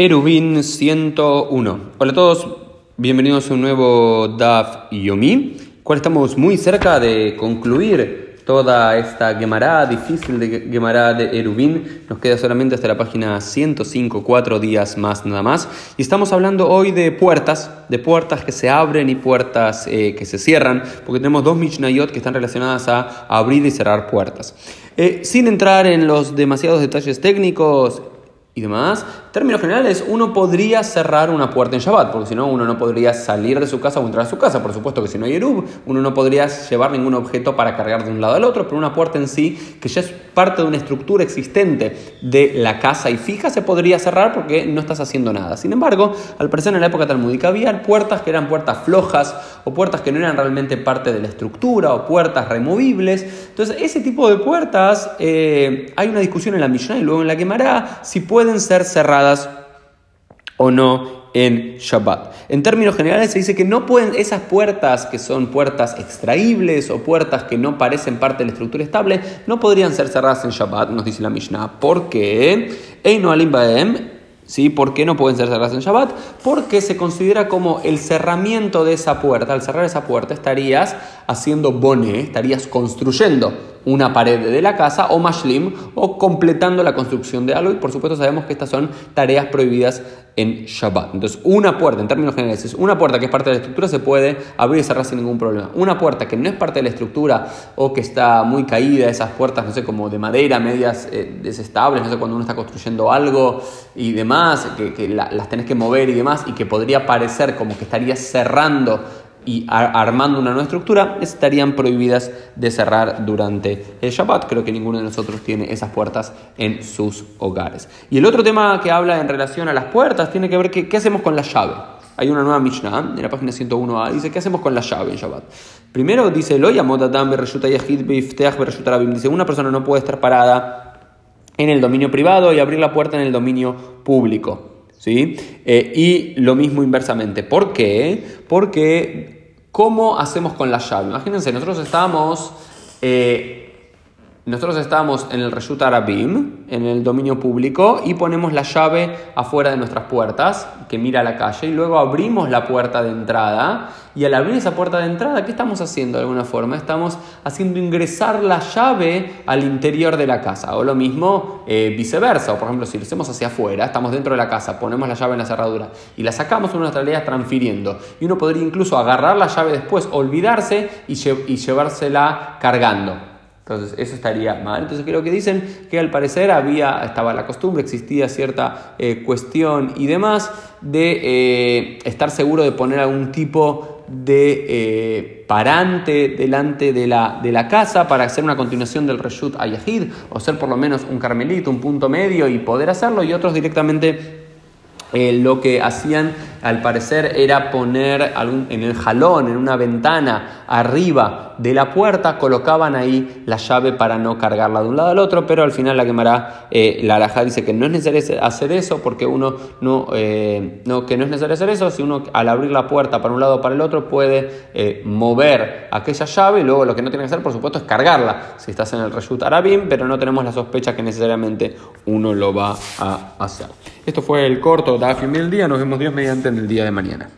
Erubin 101. Hola a todos, bienvenidos a un nuevo DAF Yomi, cual estamos muy cerca de concluir toda esta Gemara difícil de Gemara de Erubin. Nos queda solamente hasta la página 105, cuatro días más nada más. Y estamos hablando hoy de puertas, de puertas que se abren y puertas eh, que se cierran, porque tenemos dos Mishnayot que están relacionadas a abrir y cerrar puertas. Eh, sin entrar en los demasiados detalles técnicos, y demás, términos generales, uno podría cerrar una puerta en Shabbat, porque si no, uno no podría salir de su casa o entrar a su casa. Por supuesto que si no hay Erub, uno no podría llevar ningún objeto para cargar de un lado al otro, pero una puerta en sí, que ya es parte de una estructura existente de la casa y fija, se podría cerrar porque no estás haciendo nada. Sin embargo, al parecer en la época talmúdica había puertas que eran puertas flojas o puertas que no eran realmente parte de la estructura o puertas removibles. Entonces, ese tipo de puertas, eh, hay una discusión en la Mishnah y luego en la quemará si puede pueden ser cerradas o no en Shabbat. En términos generales se dice que no pueden esas puertas que son puertas extraíbles o puertas que no parecen parte de la estructura estable, no podrían ser cerradas en Shabbat, nos dice la Mishnah. ¿Por qué? Eino alim ¿Sí? ¿Por qué no pueden ser cerradas en Shabbat? Porque se considera como el cerramiento de esa puerta. Al cerrar esa puerta estarías haciendo boné, estarías construyendo una pared de la casa o mashlim o completando la construcción de algo y por supuesto sabemos que estas son tareas prohibidas en Shabbat. Entonces una puerta, en términos generales, una puerta que es parte de la estructura se puede abrir y cerrar sin ningún problema. Una puerta que no es parte de la estructura o que está muy caída, esas puertas, no sé, como de madera, medias eh, desestables, no sé, cuando uno está construyendo algo y demás, que, las tenés que mover y demás y que podría parecer como que estarías cerrando y armando una nueva estructura, estarían prohibidas de cerrar durante el Shabbat. Creo que ninguno de nosotros tiene esas puertas en sus hogares. Y el otro tema que habla en relación a las puertas tiene que ver que, qué hacemos con la llave. Hay una nueva Mishnah en la página 101a, dice, ¿qué hacemos con la llave en Shabbat? Primero dice, dice, una persona no puede estar parada en el dominio privado y abrir la puerta en el dominio público. ¿Sí? Eh, y lo mismo inversamente. ¿Por qué? Porque ¿Cómo hacemos con la llave? Imagínense, nosotros estamos, eh, nosotros estamos en el Reshut Arabim, en el dominio público, y ponemos la llave afuera de nuestras puertas, que mira a la calle, y luego abrimos la puerta de entrada. Y al abrir esa puerta de entrada, ¿qué estamos haciendo de alguna forma? Estamos haciendo ingresar la llave al interior de la casa. O lo mismo eh, viceversa. O por ejemplo, si lo hacemos hacia afuera, estamos dentro de la casa, ponemos la llave en la cerradura y la sacamos en una realidad transfiriendo. Y uno podría incluso agarrar la llave después, olvidarse y, y llevársela cargando. Entonces, eso estaría mal. Entonces, creo que dicen que al parecer había, estaba la costumbre, existía cierta eh, cuestión y demás de eh, estar seguro de poner algún tipo de eh, parante delante de la, de la, casa para hacer una continuación del reshut ayahid o ser por lo menos un carmelito, un punto medio y poder hacerlo y otros directamente lo que hacían al parecer era poner en el jalón, en una ventana arriba de la puerta, colocaban ahí la llave para no cargarla de un lado al otro, pero al final la quemará, eh, la alajá dice que no es necesario hacer eso porque uno no, eh, no, que no es necesario hacer eso, si uno al abrir la puerta para un lado o para el otro puede eh, mover aquella llave y luego lo que no tiene que hacer por supuesto es cargarla, si estás en el reshut arabim, pero no tenemos la sospecha que necesariamente uno lo va a hacer. Esto fue el corto de Afim del día, nos vemos Dios mediante en el día de mañana.